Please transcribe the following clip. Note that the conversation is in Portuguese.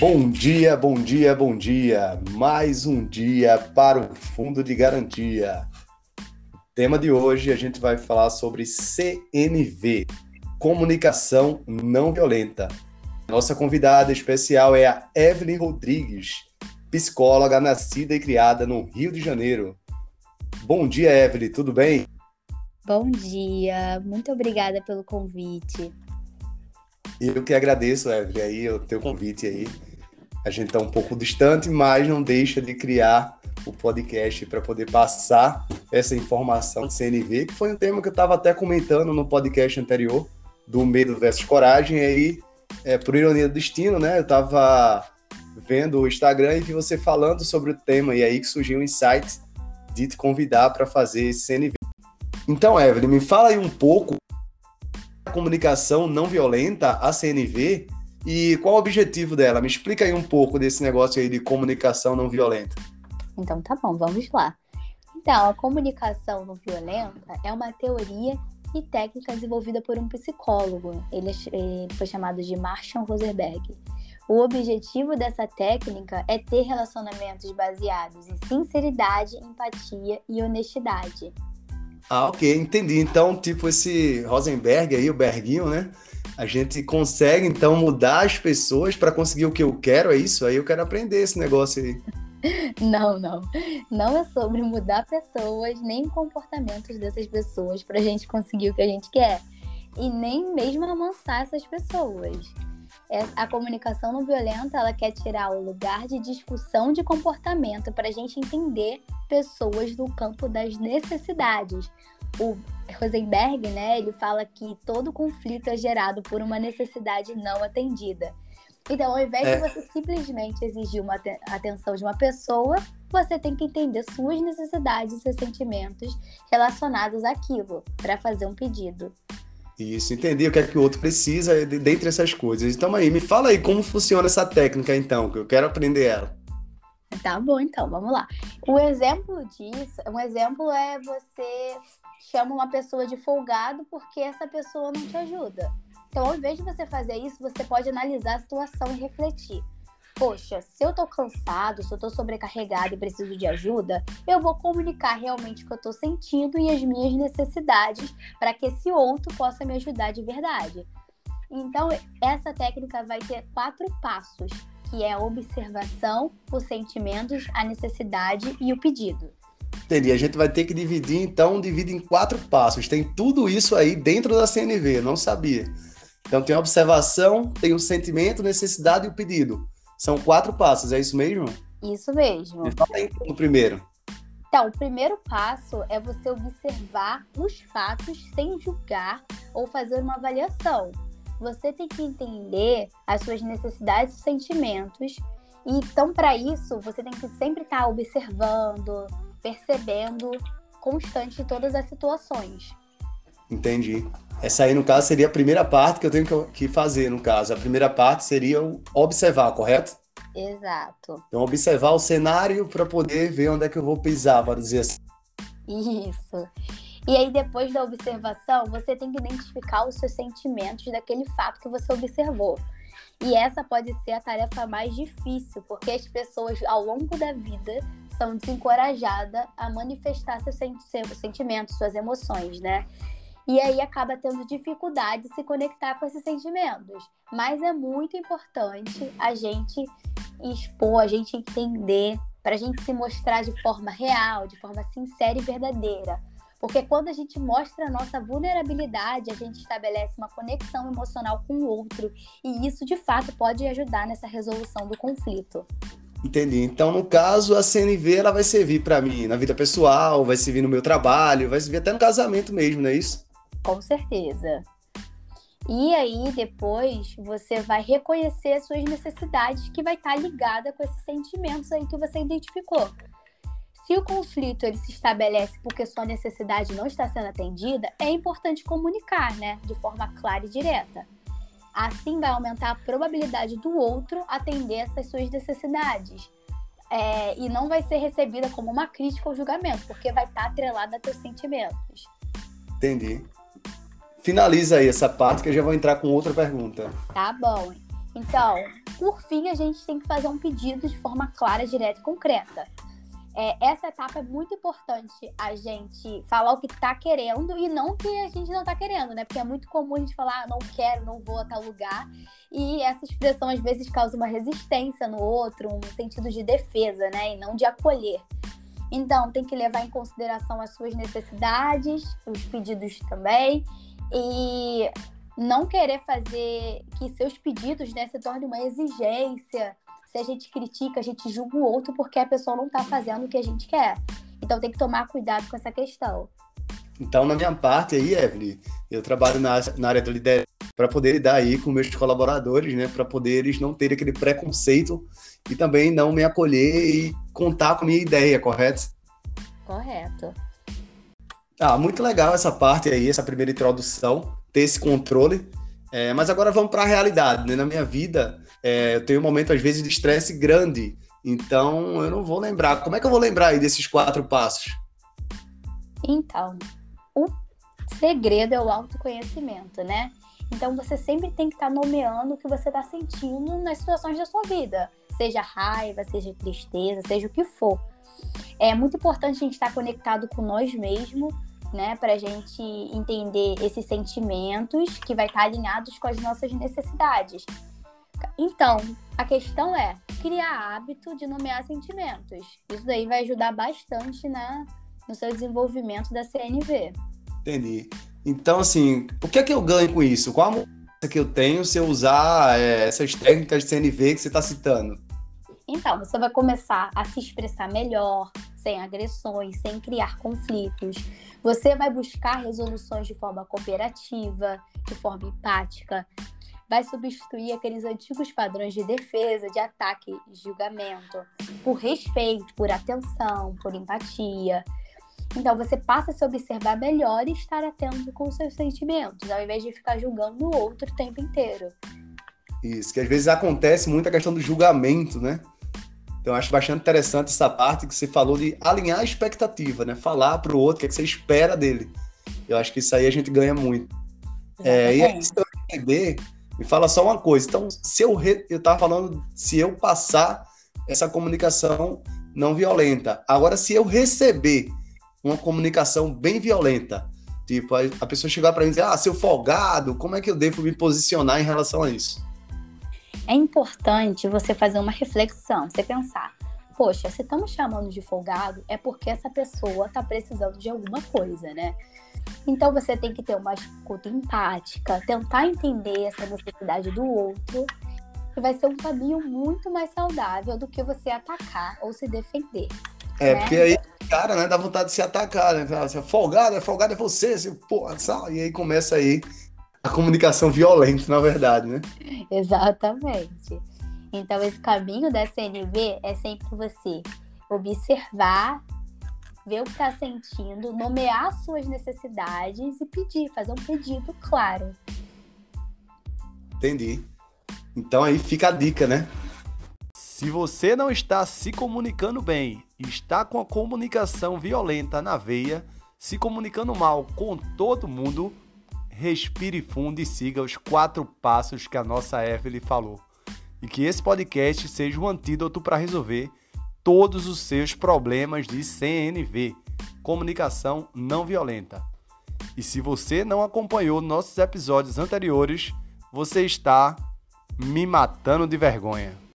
Bom dia, bom dia, bom dia. Mais um dia para o Fundo de Garantia. Tema de hoje a gente vai falar sobre CNV, Comunicação Não Violenta. Nossa convidada especial é a Evelyn Rodrigues, psicóloga nascida e criada no Rio de Janeiro. Bom dia, Evelyn, tudo bem? Bom dia, muito obrigada pelo convite. Eu que agradeço, Evelyn, aí, o teu convite aí. A gente está um pouco distante, mas não deixa de criar o podcast para poder passar essa informação de CNV, que foi um tema que eu estava até comentando no podcast anterior, do medo versus coragem. E aí, é, por ironia do destino, né? Eu estava vendo o Instagram e vi você falando sobre o tema, e aí que surgiu o insight de te convidar para fazer esse CNV. Então, Evelyn, me fala aí um pouco da comunicação não violenta, a CNV, e qual o objetivo dela? Me explica aí um pouco desse negócio aí de comunicação não violenta. Então tá bom, vamos lá. Então, a comunicação não violenta é uma teoria e técnica desenvolvida por um psicólogo. Ele, ele foi chamado de Marshall Rosenberg. O objetivo dessa técnica é ter relacionamentos baseados em sinceridade, empatia e honestidade. Ah, ok, entendi. Então, tipo, esse Rosenberg aí, o Berguinho, né? A gente consegue, então, mudar as pessoas para conseguir o que eu quero, é isso? Aí eu quero aprender esse negócio aí. Não, não. Não é sobre mudar pessoas, nem comportamentos dessas pessoas para a gente conseguir o que a gente quer. E nem mesmo amansar essas pessoas. É, a comunicação não violenta, ela quer tirar o lugar de discussão de comportamento para a gente entender pessoas no campo das necessidades. O Rosenberg, né, ele fala que todo conflito é gerado por uma necessidade não atendida. Então, ao invés é. de você simplesmente exigir uma atenção de uma pessoa, você tem que entender suas necessidades e seus sentimentos relacionados àquilo para fazer um pedido. Isso, entender o que é que o outro precisa dentre essas coisas. Então aí, me fala aí como funciona essa técnica então, que eu quero aprender ela. Tá bom, então, vamos lá. O exemplo disso, um exemplo é você chama uma pessoa de folgado porque essa pessoa não te ajuda. Então, ao invés de você fazer isso, você pode analisar a situação e refletir. Poxa, se eu tô cansado, se eu tô sobrecarregado e preciso de ajuda, eu vou comunicar realmente o que eu tô sentindo e as minhas necessidades para que esse outro possa me ajudar de verdade. Então, essa técnica vai ter quatro passos, que é a observação, os sentimentos, a necessidade e o pedido. Entendi. A gente vai ter que dividir, então, divide em quatro passos. Tem tudo isso aí dentro da CNV, eu não sabia. Então tem a observação, tem o sentimento, necessidade e o pedido. São quatro passos, é isso mesmo? Isso mesmo. Me fala aí o primeiro. Então, o primeiro passo é você observar os fatos sem julgar ou fazer uma avaliação. Você tem que entender as suas necessidades e sentimentos. E, então, para isso, você tem que sempre estar tá observando, percebendo constante todas as situações. Entendi. Essa aí, no caso, seria a primeira parte que eu tenho que fazer, no caso. A primeira parte seria o observar, correto? Exato. Então, observar o cenário para poder ver onde é que eu vou pisar, para dizer assim. Isso. E aí, depois da observação, você tem que identificar os seus sentimentos daquele fato que você observou. E essa pode ser a tarefa mais difícil, porque as pessoas, ao longo da vida, são desencorajadas a manifestar seus sentimentos, suas emoções, né? e aí acaba tendo dificuldade de se conectar com esses sentimentos. Mas é muito importante a gente expor, a gente entender, para a gente se mostrar de forma real, de forma sincera e verdadeira. Porque quando a gente mostra a nossa vulnerabilidade, a gente estabelece uma conexão emocional com o outro. E isso, de fato, pode ajudar nessa resolução do conflito. Entendi. Então, no caso, a CNV ela vai servir para mim na vida pessoal, vai servir no meu trabalho, vai servir até no casamento mesmo, não é isso? Com certeza. E aí, depois, você vai reconhecer as suas necessidades, que vai estar ligada com esses sentimentos aí que você identificou. Se o conflito ele se estabelece porque sua necessidade não está sendo atendida, é importante comunicar, né, de forma clara e direta. Assim vai aumentar a probabilidade do outro atender essas suas necessidades. É, e não vai ser recebida como uma crítica ou julgamento, porque vai estar atrelada a teus sentimentos. Entendi finaliza aí essa parte que eu já vou entrar com outra pergunta. Tá bom. Então, por fim, a gente tem que fazer um pedido de forma clara, direta e concreta. É, essa etapa é muito importante a gente falar o que tá querendo e não o que a gente não tá querendo, né? Porque é muito comum a gente falar, ah, não quero, não vou a tal lugar. E essa expressão às vezes causa uma resistência no outro, um sentido de defesa, né? E não de acolher. Então, tem que levar em consideração as suas necessidades, os pedidos também. E não querer fazer que seus pedidos né, se tornem uma exigência. Se a gente critica, a gente julga o outro porque a pessoa não está fazendo o que a gente quer. Então tem que tomar cuidado com essa questão. Então, na minha parte aí, Evelyn, eu trabalho na, na área do liderança para poder lidar aí com meus colaboradores, né, para poder eles não terem aquele preconceito e também não me acolher e contar com a minha ideia, correto? Correto. Ah, muito legal essa parte aí, essa primeira introdução ter esse controle. É, mas agora vamos para a realidade. Né? Na minha vida, é, eu tenho um momento, às vezes, de estresse grande. Então, eu não vou lembrar. Como é que eu vou lembrar aí desses quatro passos? Então, o segredo é o autoconhecimento, né? Então, você sempre tem que estar tá nomeando o que você está sentindo nas situações da sua vida. Seja raiva, seja tristeza, seja o que for. É muito importante a gente estar tá conectado com nós mesmos né, para a gente entender esses sentimentos que vai estar alinhados com as nossas necessidades. Então, a questão é criar hábito de nomear sentimentos. Isso daí vai ajudar bastante na, no seu desenvolvimento da CNV. Entendi. Então, assim, o que é que eu ganho com isso? Qual a mudança que eu tenho se eu usar é, essas técnicas de CNV que você está citando? Então, você vai começar a se expressar melhor, sem agressões, sem criar conflitos. Você vai buscar resoluções de forma cooperativa, de forma empática. Vai substituir aqueles antigos padrões de defesa, de ataque e julgamento, por respeito, por atenção, por empatia. Então você passa a se observar melhor e estar atento com os seus sentimentos, ao invés de ficar julgando o outro o tempo inteiro. Isso, que às vezes acontece muito a questão do julgamento, né? Então, acho bastante interessante essa parte que você falou de alinhar a expectativa, né? Falar para o outro o que, é que você espera dele. Eu acho que isso aí a gente ganha muito. É, e aí, se eu entender, me fala só uma coisa. Então, se eu, re... eu tava falando, se eu passar essa comunicação não violenta. Agora, se eu receber uma comunicação bem violenta, tipo, a pessoa chegar para mim e dizer, ah, seu folgado, como é que eu devo me posicionar em relação a isso? é importante você fazer uma reflexão, você pensar, poxa, se estamos chamando de folgado, é porque essa pessoa está precisando de alguma coisa, né? Então você tem que ter uma escuta empática, tentar entender essa necessidade do outro, que vai ser um caminho muito mais saudável do que você atacar ou se defender. É, né? porque aí, cara, né, dá vontade de se atacar, né? Assim, folgado, é folgado é você, assim, porra, e aí começa aí a comunicação violenta, na verdade, né? Exatamente. Então, esse caminho da CNV é sempre você observar, ver o que está sentindo, nomear suas necessidades e pedir, fazer um pedido claro. Entendi. Então aí fica a dica, né? Se você não está se comunicando bem, está com a comunicação violenta na veia, se comunicando mal com todo mundo, respire fundo e siga os quatro passos que a nossa Evelyn falou. E que esse podcast seja um antídoto para resolver todos os seus problemas de CNV, comunicação não violenta. E se você não acompanhou nossos episódios anteriores, você está me matando de vergonha.